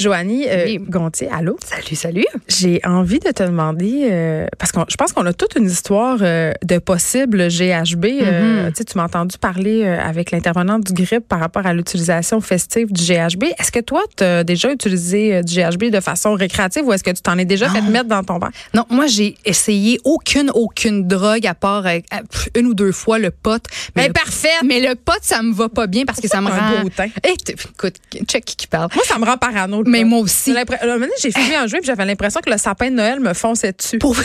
Joanie euh. Gontier, allô? Salut, salut. J'ai envie de te demander, euh, parce que je pense qu'on a toute une histoire euh, de possible GHB. Mhm. tu m'as entendu parler avec l'intervenante du GRIP par rapport à l'utilisation festive du GHB. Est-ce que toi, tu as déjà utilisé du GHB de façon récréative ou est-ce que tu t'en es déjà fait mettre dans ton verre? Non, moi, j'ai essayé aucune, aucune drogue à part une ou deux fois le pot. Mais le, parfait! mais le pot, ça me va pas bien parce que ça me rend. un beau teint? Eh, écoute, check qui parle. Moi, ça me rend parano. Mais moi aussi. J'ai l'impre- un moment donné, j'ai fumé en juin puis j'avais l'impression que le sapin de Noël me fonçait dessus. Pour-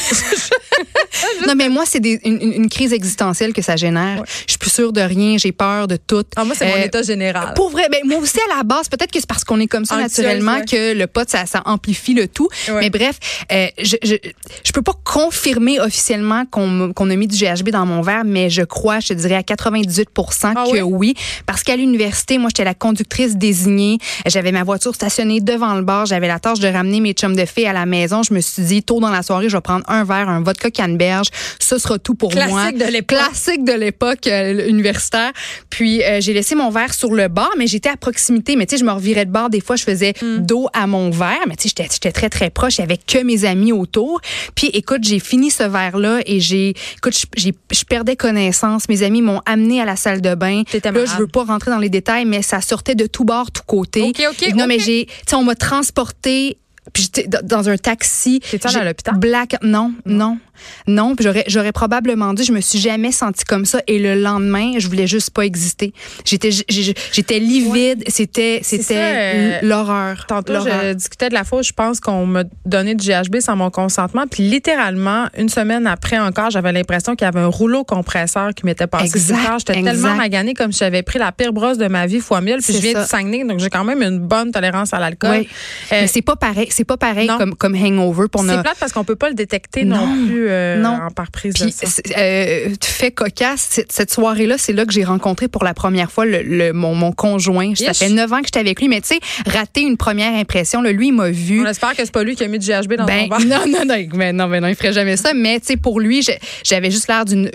non, mais moi, c'est une, crise existentielle que ça génère. Je suis plus sûre de rien, j'ai peur de tout. Ah, moi, c'est mon Euh, état général. Pour vrai, ben, moi aussi à la base, peut-être que c'est parce qu'on est comme ça Anxieuse, naturellement ouais. que le pot, ça, ça amplifie le tout. Ouais. Mais bref, euh, je, je, je peux pas confirmer officiellement qu'on a mis du GHB dans mon verre, mais je crois, je te dirais à 98 Ah que oui? oui. Parce qu'à l'université, moi, j'étais la conductrice désignée. J'avais ma voiture stationnée devant le bar. J'avais la tâche de ramener mes chums de filles à la maison. Je me suis dit, tôt dans la soirée, je vais prendre un verre, un vodka canneberge. Ce sera tout pour Classique moi. de l'époque. Classique de l'époque euh, universitaire. Puis euh, j'ai laissé mon verre sur le bar, mais j'étais à proximité. Mais tu sais, je me revirais de bar. Des fois, je faisais Hmm. dos à mon verre. Mais tu sais, j'étais- très, très proche. Il y avait que mes amis autour. Puis écoute, j'ai fini ce verre-là et j'ai, écoute, je- perdais connaissance. Mes amis m'ont amené à la salle de bain. Là, je veux pas rentrer dans les détails, mais ça sortait de tout bord, tout côté. OK, OK, Non, mais j'ai, tu sais, on m'a transporté. Puis j'étais dans- un taxi. T'étais à l'hôpital? Black, non, non, non. Puis j'aurais, j'aurais probablement dit, je me suis jamais sentie comme ça. Et le lendemain, je voulais juste pas exister. J'étais, livide. C'était, c'était euh, l'horreur. Tantôt, je discutais de la où je pense qu'on m'a donné du GHB sans mon consentement. Puis littéralement, une semaine après encore, j'avais l'impression qu'il y avait un rouleau compresseur qui m'était passé. J'étais tellement maganée comme si j'avais pris la pire brosse de ma vie fois mille. Puis je viens ça. du Saguenay, donc j'ai quand même une bonne tolérance à l'alcool. Oui. Euh, Mais c'est pas pareil. C'est pas pareil non. comme, comme hangover. Pour c'est plate parce qu'on peut pas le détecter non, Non, plus euh, non. en par prise de Puis, sang. euh, fait cocasse, cette, soirée-là, c'est là que j'ai rencontré pour la première fois le, le- mon, mon conjoint. Ça fait neuf ans que j'étais avec lui, mais tu sais, rater une première impression, là, lui, il m'a vu. On espère que c'est pas lui qui a mis du GHB dans Ben, ton verre. non, non, non, mais non, mais non, il ferait jamais ça. Mais, tu sais, pour lui, j'avais juste l'air d'une,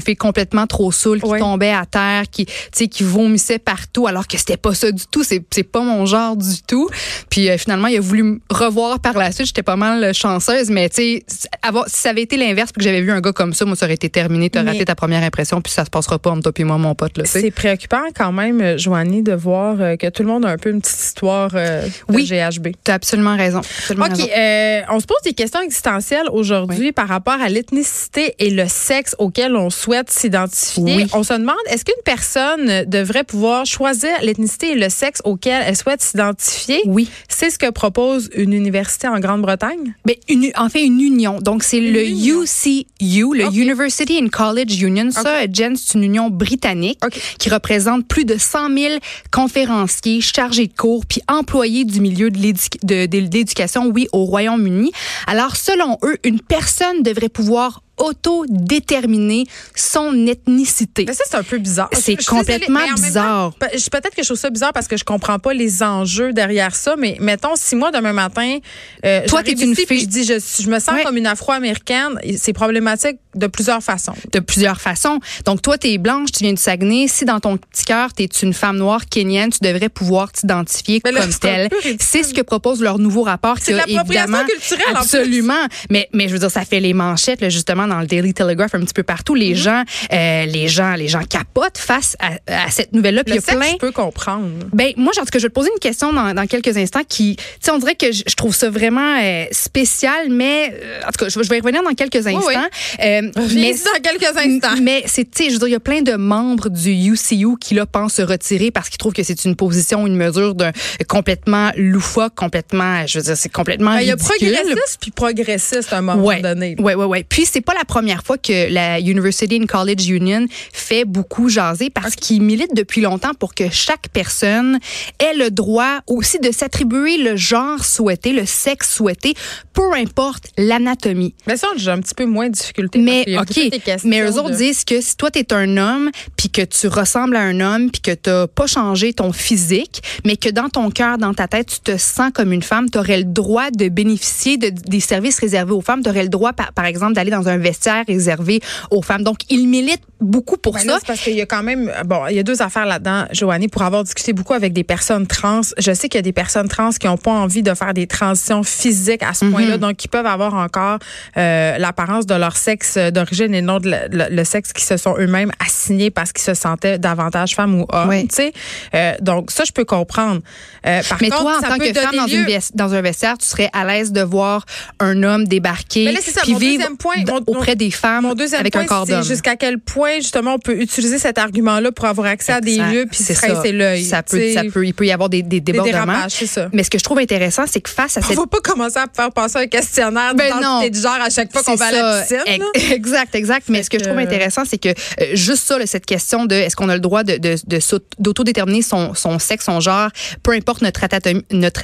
fille complètement trop saoule, qui tombait à terre, qui, tu sais, qui vomissait partout, alors que c'était pas ça du tout. C'est, pas mon genre du tout. Puis, euh, finalement, il a voulu me revoir par la suite. J'étais pas mal chanceuse, mais, tu sais, si ça avait été l'inverse, puis que j'avais vu un gars comme ça, moi, ça aurait été terminé. T'as raté ta première impression, puis ça se passera pas entre toi et moi, mon pote. C'est préoccupant quand même, euh, Joanie, de voir euh, que tout le monde a un peu une petite histoire euh, de Oui. GHB. T'as absolument raison. Absolument OK, raison. euh, on se pose des questions existentielles aujourd'hui par rapport à l'ethnicité et le sexe auquel on souhaite s'identifier. Oui. On se demande, est-ce qu'une personne devrait pouvoir choisir l'ethnicité et le sexe auquel elle souhaite s'identifier? Oui. C'est ce que propose une université en Grande-Bretagne? Mais une, en fait, une union. Donc, c'est le union. UCU, le. University and College Union. Ça, Jen, c'est une union britannique qui représente plus de 100 000 conférenciers, chargés de cours, puis employés du milieu de l'éducation, oui, au Royaume-Uni. Alors, selon eux, une personne devrait pouvoir auto-déterminer son ethnicité. Mais ça, c'est un peu bizarre. C'est complètement bizarre. Peut-être que je trouve ça bizarre parce que je comprends pas les enjeux derrière ça, mais mettons, si moi, demain matin, euh, Toi, t'es une ici fille- je dis, je, je me sens Ouais. comme une afro-américaine, c'est problématique de plusieurs façons. de plusieurs façons. Donc, toi, tu es blanche, tu viens du Saguenay. Si dans ton petit cœur, tu es une femme noire kenyenne, tu devrais pouvoir t'identifier comme telle. C'est ce que propose leur nouveau rapport. C'est l'appropriation culturelle, en plus. Absolument. Mais, mais je veux dire, ça fait les manchettes, là, justement, dans le Daily Telegraph, un petit peu partout. Les Mm-hmm. gens, euh, les gens, les gens capotent face à, à cette nouvelle-là. Puis il y a sexe, plein. je peux comprendre. Ben moi, en tout cas, je vais te poser une question dans, dans quelques instants qui, tu sais, on dirait que je, je trouve ça vraiment euh, spécial, mais euh, en tout cas, je, vais- je vais y revenir dans quelques instants. oui. Euh, Mais dans quelques instants. mais c'est, tu sais, je veux dire, il y a plein de membres du UCU qui là pensent se retirer parce qu'ils trouvent que c'est une position, une mesure d'un complètement loufoque, complètement, je veux dire, c'est complètement Ben, Il y a progressiste puis progressiste à un moment Ouais, donné. ouais, ouais, ouais. Puis c'est pas la première fois que la University and College Union fait beaucoup jaser parce qu'ils militent depuis longtemps pour que chaque personne ait le droit aussi de s'attribuer le genre souhaité, le sexe souhaité, peu importe l'anatomie. Mais ça, j'ai un petit peu moins de difficulté. Mais a OK, mais eux autres de- disent que si toi tu es un homme puis que tu ressembles à un homme puis que tu pas changé ton physique, mais que dans ton cœur, dans ta tête, tu te sens comme une femme, tu aurais le droit de bénéficier de, des services réservés aux femmes, tu aurais le droit par, par exemple d'aller dans un vestiaire réservé aux femmes. Donc ils militent beaucoup pour Ben ça. là, parce qu'il y a quand même, bon, il y a deux affaires là-dedans, Joanie, pour avoir discuté beaucoup avec des personnes trans. Je sais qu'il y a des personnes trans qui n'ont pas envie de faire des transitions physiques à ce Mhm. point-là, donc qui peuvent avoir encore euh, l'apparence de leur sexe d'origine et non de le, le- le sexe qui se sont eux-mêmes assignés parce qu'ils se sentaient davantage femmes ou hommes. Oui. Tu sais, Euh, donc ça, je peux comprendre. Euh, par Mais contre, toi, en ça tant que femme dans, une un vestiaire, tu serais à l'aise de voir un homme débarquer Mais là, c'est ça, puis mon vivre point, mon- auprès des femmes Mon avec point, un corps d'homme. jusqu'à quel point justement on peut utiliser cet argument-là pour avoir accès à des lieux puis C'est l'œil. Ça peut, ça peut, il peut y avoir des, des débordements. ça. Mais ce que je trouve intéressant, c'est que face à On cette va pas commencer à faire passer un questionnaire Ben d'identité de genre à chaque fois qu'on va à la piscine. Là. Exact, exact. Mais ce que je trouve intéressant, c'est que euh, juste ça, là, cette question de est-ce qu'on a le droit de, de, de d'autodéterminer son, son sexe, son genre, peu importe notre, atatomie, notre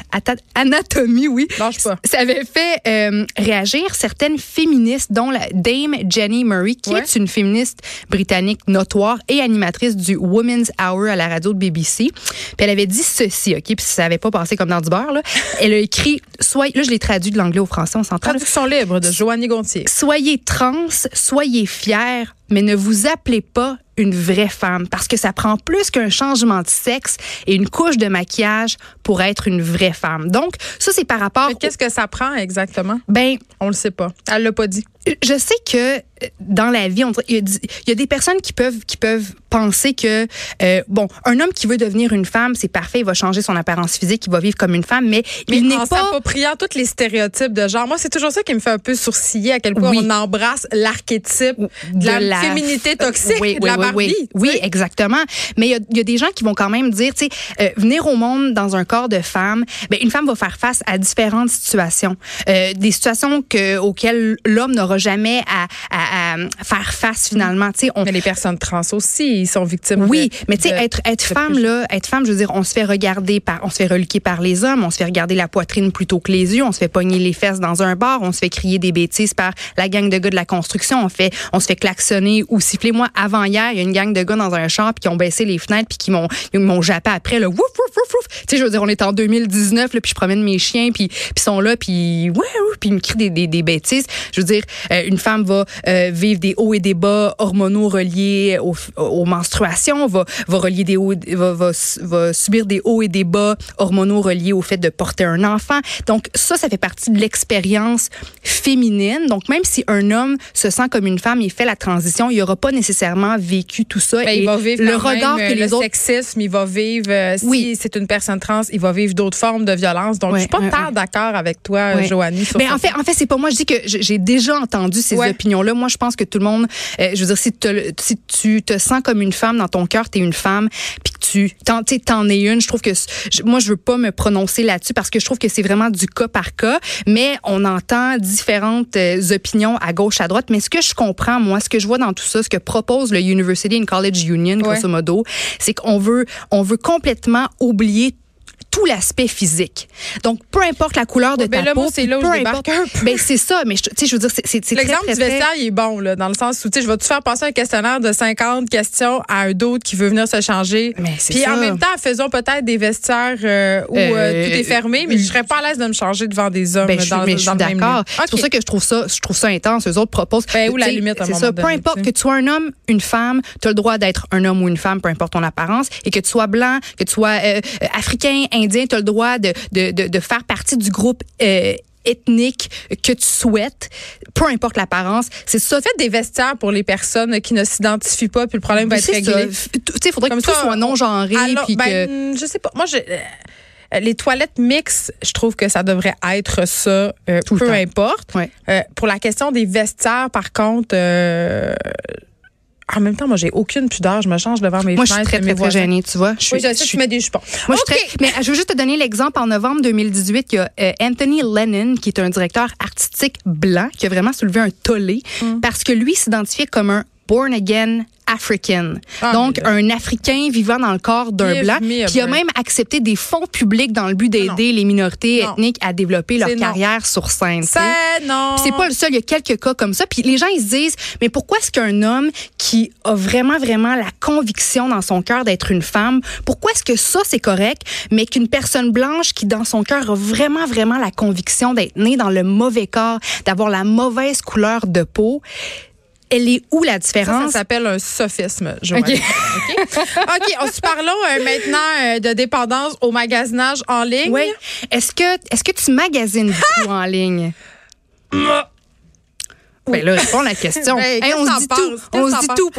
anatomie, oui. Lâche pas. Ça avait fait euh, réagir certaines féministes, dont la Dame Jenny Murray, qui Ouais. est une féministe britannique notoire et animatrice du Women's Hour à la radio de BBC. Puis elle avait dit ceci, OK? Puis ça n'avait pas passé comme dans du beurre, là. Elle a écrit, soit, là, je l'ai traduit de l'anglais au français, on s'entend. Traduction libre de Joanie Gontier. Soyez trans, soyez fiers, mais ne vous appelez pas une vraie femme parce que ça prend plus qu'un changement de sexe et une couche de maquillage pour être une vraie femme. Donc, ça, c'est par rapport. Mais Qu'est-ce que ça prend exactement? Ben, On le sait pas. Elle l'a pas dit. Je sais que euh, dans la vie, on il y, a des personnes qui peuvent qui peuvent penser que euh, bon, un homme qui veut devenir une femme, c'est parfait, il va changer son apparence physique, il va vivre comme une femme, mais, Mais il n'est pas s'appropriant tous les stéréotypes de genre. Moi, c'est toujours ça qui me fait un peu sourciller à quel point Oui. on embrasse l'archétype de la, féminité toxique, oui, de la Barbie. oui, exactement. Mais il y a- il y, a des gens qui vont quand même dire, tu sais, euh, venir au monde dans un corps de femme, ben une femme va faire face à différentes situations, Euh, des situations que auxquelles l'homme n'aura jamais à, à faire face finalement. Tu sais, on, Mais les personnes trans aussi, ils sont victimes. oui, de- mais tu sais, être, être femme, là, être femme, je veux dire, on se fait regarder par, on se fait reliquer par les hommes, on se fait regarder la poitrine plutôt que les yeux, on se fait pogner les fesses dans un bar, on se fait crier des bêtises par la gang de gars de la construction, on fait, on se fait klaxonner ou siffler. Moi, avant hier, il y a une gang de gars dans un puis qui ont baissé les fenêtres puis qui m'ont, m'ont jappé après, là, wouf, wouf, wouf, wouf. Tu sais, je veux dire, on est en 2019, là, puis je promène mes chiens puis, puis ils sont là puis, ouais, ouais, puis ils me crient des, des, des bêtises. Je veux dire, euh, une femme va euh, vivre des hauts et des bas hormonaux reliés aux, aux menstruations, va, va relier des hauts, va, va, va subir des hauts et des bas hormonaux reliés au fait de porter un enfant. Donc ça, ça fait partie de l'expérience féminine. Donc même si un homme se sent comme une femme et fait la transition, il n'aura pas nécessairement vécu tout ça. Ben, et il va vivre le regard euh, que les le autres sexisme, il va vivre euh, si Oui. c'est une personne trans, il va vivre d'autres formes de violence. Donc Ouais, je suis pas ouais, tant d'accord avec toi sur Mais ça. en fait, en fait, c'est pas moi. Je dis que j'ai déjà entendu ces opinions-là. Moi, je pense que tout le monde, euh, je veux dire, si, te- si tu te sens comme une femme dans ton cœur, t'es une femme, puis que tu t'en, tu es une. Je trouve que je- moi, je veux pas me prononcer là-dessus parce que je trouve que c'est vraiment du cas par cas. Mais on entend différentes euh, opinions à gauche, à droite. Mais ce que je comprends, moi, ce que je vois dans tout ça, ce que propose le University and College Union, Ouais. grosso modo, c'est qu'on veut, on veut complètement oublier tout l'aspect physique. Donc, peu importe la couleur de Ouais, ben ta là, peau, c'est là où peu je importe- un peu. Ben, c'est ça, mais tu sais, je veux dire, c'est- très, L'exemple du vestiaire, il est bon, là, dans le sens où, tu sais, je vais te faire passer un questionnaire de 50 questions à un d'autre qui veut venir se changer. Mais c'est Puis ça. en même temps, faisons peut-être des vestiaires euh, où euh, Euh, tout est fermé, mais je serais pas à l'aise de me changer devant des hommes Ben, je dans, mais je suis dans le même d'accord. C'est pour ça que je trouve ça, je trouve ça intense. Eux autres proposent. Ben, où la limite, à un moment ça. Peu importe que tu sois un homme, une femme, tu as le droit d'être un homme ou une femme, peu importe ton apparence, et que tu sois blanc, que tu sois euh, africain, indien, tu as le droit de, de, de, de faire partie du groupe. euh, ethnique que tu souhaites, peu importe l'apparence, c'est ça. Faites des vestiaires pour les personnes qui ne s'identifient pas, puis le problème va être réglé. Tu sais, il faudrait Comme que tout ça, soit non genré, Alors, puis que ben, je sais pas. Moi, je, euh, les toilettes mixtes, je trouve que ça devrait être ça, euh, Tout peu importe. Ouais. Euh, pour la question des vestiaires, par contre, euh, en même temps, moi, j'ai aucune pudeur. Je me change devant mes moi, je suis très, très, très gênée, tu vois. Je suis, Oui, je sais, je tu suis- mets des jupons. Moi, je suis très- mais je veux juste te donner l'exemple. En novembre 2018, il y a euh, Anthony Lennon, qui est un directeur artistique blanc, qui a vraiment soulevé un tollé Mm. parce que lui s'identifiait comme un born again African. Ah, Donc, un Africain vivant dans le corps d'un blanc. me a Puis il a break. même accepté des fonds publics dans le but d'aider les minorités Non. ethniques à développer leur non. carrière sur scène. C'est non. C'est pas le seul, il y a quelques cas comme ça. Puis les gens, ils se disent, mais pourquoi est-ce qu'un homme qui a vraiment, vraiment la conviction dans son cœur d'être une femme, pourquoi est-ce que ça, c'est correct, mais qu'une personne blanche qui, dans son cœur, a vraiment, vraiment la conviction d'être née dans le mauvais corps, d'avoir la mauvaise couleur de peau, Elle est où la différence? ça s'appelle un sophisme, Joanne. OK. OK, on se parlons euh, maintenant euh, de dépendance au magasinage en ligne. oui. Est-ce que, est-ce que tu magasines beaucoup en ligne? Ben là, réponds à la question. Hey, qu'est-ce on se dit tout. On se dit tout.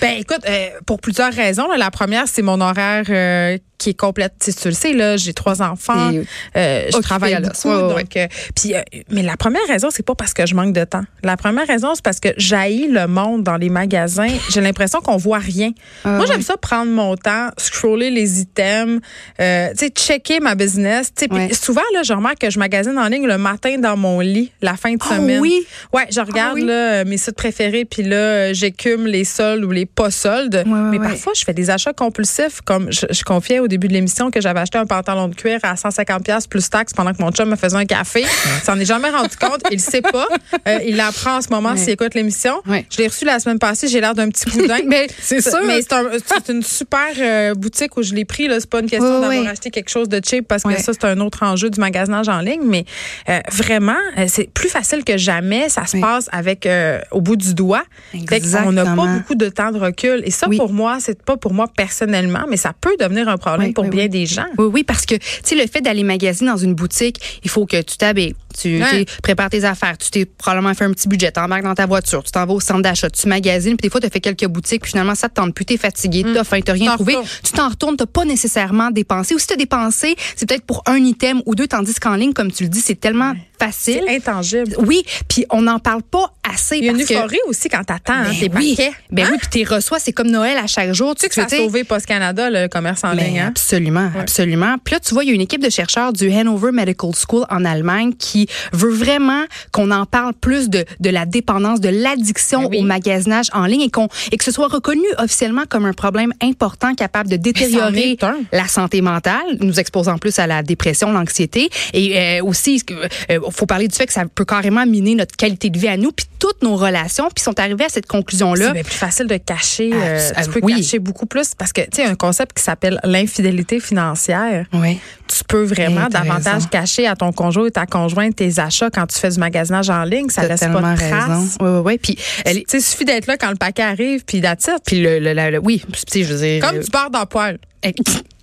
Ben écoute, euh, pour plusieurs raisons. là. La première, c'est mon horaire euh, qui est complète. Tu, sais, tu le sais, là, j'ai trois enfants. Euh, je travaille à beaucoup. donc, euh, puis, euh, mais la première raison, c'est pas parce que je manque de temps. La première raison, c'est parce que j'haïs le monde dans les magasins. J'ai l'impression qu'on voit rien. Ah, Moi, j'aime ça prendre mon temps, scroller les items, tu sais, checker ma business. Tu sais, puis Ouais. souvent, là, je remarque que je magasine en ligne le matin dans mon lit, la fin de Ah semaine. oui? Ouais, je regarde oui? là, mes sites préférés, puis là, j'écume les soldes ou les pas soldes. Ouais, ouais, mais parfois, je fais des achats compulsifs, comme je, je confiais au début de l'émission que j'avais acheté un pantalon de cuir à 150 pièces plus taxes pendant que mon chum me faisait un café. Il s'en est jamais rendu compte. Il le sait pas. Euh, il l'apprend en ce moment Ouais. s'il écoute l'émission. Ouais. Je l'ai reçu la semaine passée. J'ai l'air d'un petit boudin. Mais c'est sûr. Mais c'est un- c'est une super euh, boutique où je l'ai pris. là. C'est pas une question d'avoir acheté quelque chose de cheap parce que Ouais. ça, c'est un autre enjeu du magasinage en ligne. Mais euh, vraiment, c'est plus facile que jamais. Ça se Oui. passe avec au bout du doigt. Qu'on n'a pas beaucoup de temps de recul. Et ça, Oui. pour moi, c'est pas pour moi personnellement, mais ça peut devenir un problème Oui, pour oui, bien oui. des gens. Oui, oui, parce que, tu sais, le fait d'aller magasiner dans une boutique, il faut que tu t'habilles, tu tu prépares tes affaires, tu t'es probablement fait un petit budget, t'embarques dans ta voiture, tu t'en vas au centre d'achat, tu magasines, puis des fois, tu as fait quelques boutiques, puis finalement, ça te tente plus, t'es fatigué, t'as faim, t'as rien Mm. Trouvé, tu t'en retournes, t'as pas nécessairement dépensé. Ou si t'as dépensé, c'est peut-être pour un item ou deux, tandis qu'en ligne, comme tu le dis, c'est tellement facile. C'est intangible. Oui, puis on n'en parle pas assez Il y a une que euphorie aussi quand t'attends hein, Ben tes oui. paquets. Ben Hein? oui, puis t'es reçois, c'est comme Noël à chaque jour. Tu sais que ça a sauvé Post Canada, le commerce en mais ligne. Hein? Absolument, absolument. Puis là, tu vois, il y a une équipe de chercheurs du Hanover Medical School en Allemagne qui veut vraiment qu'on en parle plus de, de la dépendance, de l'addiction Ben oui. au magasinage en ligne et, qu'on, et que ce soit reconnu officiellement comme un problème important capable de détériorer la santé mentale, nous exposant plus à la dépression, l'anxiété. Et euh, aussi, il faut parler du fait que ça peut carrément miner notre qualité de vie à nous, puis toutes nos relations. Puis sont arrivés à cette conclusion-là. C'est plus facile de cacher. euh, tu peux oui. cacher beaucoup plus parce que, tu sais, un concept qui s'appelle l'infidélité financière. Oui. Tu peux vraiment davantage raison. cacher à ton conjoint et ta conjointe tes achats quand tu fais du magasinage en ligne. Ça laisse pas de raison. Oui, oui, oui. Puis, Tu sais, il suffit d'être là quand le paquet arrive, puis it. puis le, le, le- le- oui, je veux dire. Comme du beurre dans poil.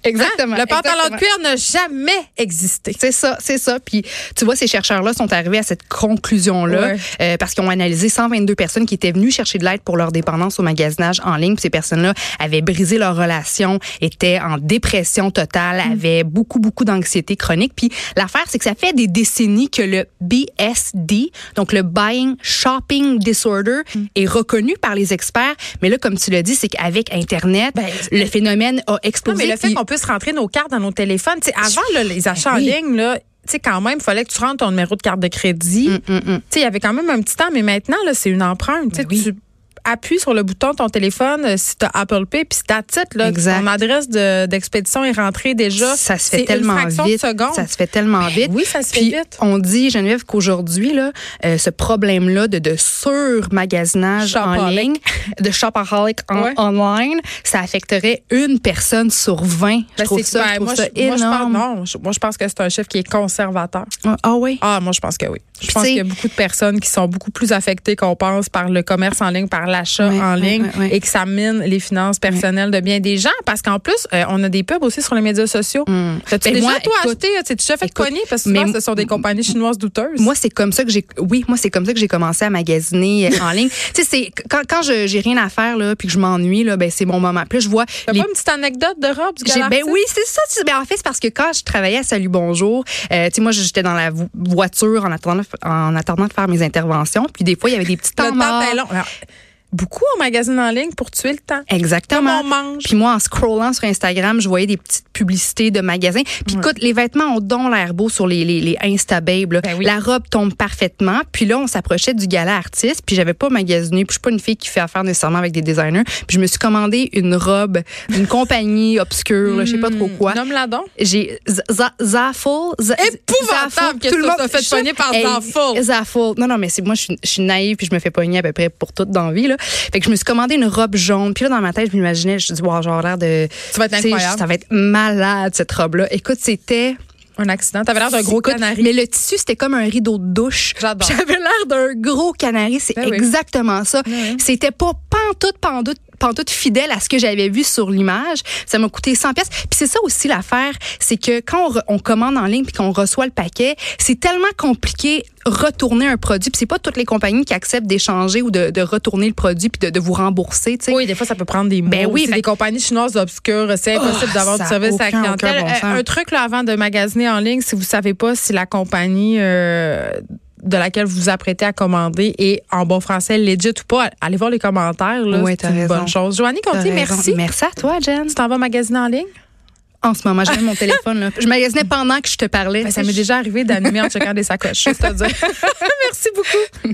Exactement. Le pantalon de cuir n'a jamais existé. C'est ça, c'est ça. Puis tu vois, ces chercheurs-là sont arrivés à cette conclusion-là Ouais. euh, parce qu'ils ont analysé 122 personnes qui étaient venues chercher de l'aide pour leur dépendance au magasinage en ligne. Puis ces personnes-là avaient brisé leur relation, étaient en dépression totale, Mm. avaient beaucoup, beaucoup d'anxiété chronique. Puis l'affaire, c'est que ça fait des décennies que le BSD, donc le Buying Shopping Disorder, Mm. est reconnu par les experts. Mais là, comme tu l'as dit, c'est qu'avec Internet, Ben, le phénomène a Non, mais le fait qu'on puisse rentrer nos cartes dans nos téléphones, avant là, les achats oui. en ligne, là, tu sais, quand même, il fallait que tu rentres ton numéro de carte de crédit. Hum, hum, hum. Tu sais, il y avait quand même un petit temps, mais maintenant, là, c'est une empreinte. Tu sais, Ben oui. Tu appuies sur le bouton de ton téléphone euh, si tu as Apple Pay, puis c'est ta titre, là, Exact. ton adresse de- d'expédition est rentrée déjà. Ça se fait tellement vite. De. Ça se fait tellement vite. oui, ça se fait vite. On dit, Geneviève, qu'aujourd'hui, là, euh, ce problème-là de, de sur-magasinage en ligne, de shopaholic en- Ouais. online, ça affecterait une personne sur 20. Je Ben, trouve c'est- ça, ben, je trouve moi, ça je, moi, je pense, énorme. non, je- moi, je pense que c'est un chiffre qui est conservateur. Ah oui? Ah, moi, je pense que oui. Je Puis, pense qu'il y a beaucoup de personnes qui sont beaucoup plus affectées qu'on pense par le commerce en ligne, par l'achat en ligne et que ça mine les finances personnelles de bien des gens. Parce qu'en plus, euh, on a des pubs aussi sur les médias sociaux. Hum. T'as-tu Ben, déjà, toi, acheté? T'es déjà fait cogner? Parce que souvent, ce sont des compagnies chinoises douteuses. Moi, c'est comme ça que j'ai, oui, moi, c'est comme ça que j'ai commencé à magasiner euh, en ligne. Tu sais, c'est, quand, quand je, j'ai rien à faire, là, puis que je m'ennuie, là, ben, c'est mon moment. Puis là, je vois T'as les pas une petite anecdote de robe du ben oui, c'est ça. tu- Ben en fait, c'est parce que quand je travaillais à Salut Bonjour, euh, tu sais, moi, j'étais dans la vo- voiture en attendant, en attendant de faire mes interventions. Puis des fois, il y avait des petits temps morts. long. Alors, beaucoup en magazine en ligne pour tuer le temps. Exactement. Comme on mange. Puis moi, en scrollant sur Instagram, je voyais des petites publicités de magasins. Puis écoute, les vêtements ont donc l'air beau sur les, les, les. Ben oui. La robe tombe parfaitement. Puis là, on s'approchait du gala artiste. Puis j'avais pas magasiné. Puis je suis pas une fille qui fait affaire nécessairement avec des designers. Puis je me suis commandé une robe d'une compagnie obscure, je sais pas trop quoi. Nomme-la donc. J'ai Zaffle. Épouvantable que Tout le monde- fait pogner par Zaffle. Zaffle. Non, non, mais c'est moi, je suis, naïve puis je me fais pogner à peu près pour toute dans la vie. Là. Fait que je me suis commandé une robe jaune. Puis là, dans ma tête, je m'imaginais, je me dis, wow, genre l'air de. Ça va être incroyable. Ça va être malade, cette robe-là. Écoute, c'était. Un accident. T'avais l'air d'un gros Écoute, canari. Mais le tissu, c'était comme un rideau de douche. J'adore. J'avais l'air d'un gros canari. C'est Ben oui. exactement ça. oui. C'était pas pantoute, pantoute, pantoute fidèle à ce que j'avais vu sur l'image. Ça m'a coûté 100 pièces. Puis c'est ça aussi l'affaire, c'est que quand on, commande en ligne puis qu'on reçoit le paquet, c'est tellement compliqué retourner un produit. Puis c'est pas toutes les compagnies qui acceptent d'échanger ou de, de retourner le produit puis de, de vous rembourser. tu sais. Oui, des fois, ça peut prendre des mois. Ben oui, fait- des compagnies chinoises obscures. C'est impossible Oh, d'avoir du service à la clientèle. bon Euh, un truc là, avant de magasiner en ligne, si vous savez pas si la compagnie euh, de laquelle vous vous apprêtez à commander est en bon français legit ou pas, allez voir les commentaires. là. Oui, c'est une raison. bonne chose. Joanie raison. merci. Merci à toi, Jen. Tu t'en vas magasiner en ligne? En ce moment, j'ai mon téléphone. Là. Je magasinais pendant que je te parlais. Ben, ça m'est déjà arrivé d'animer en checkant des sacoches. juste à dire. merci beaucoup.